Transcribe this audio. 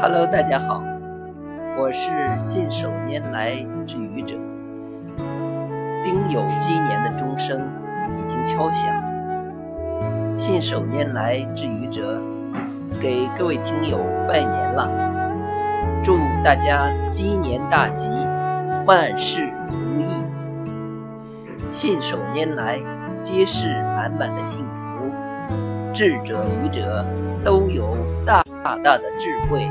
大家好，我是信手拈来之愚者。丁酉鸡年的钟声已经敲响，信手拈来之愚者给各位听友拜年了，祝大家鸡年大吉，万事如意。信手拈来，皆是满满的幸福，智者愚者都有大大的智慧。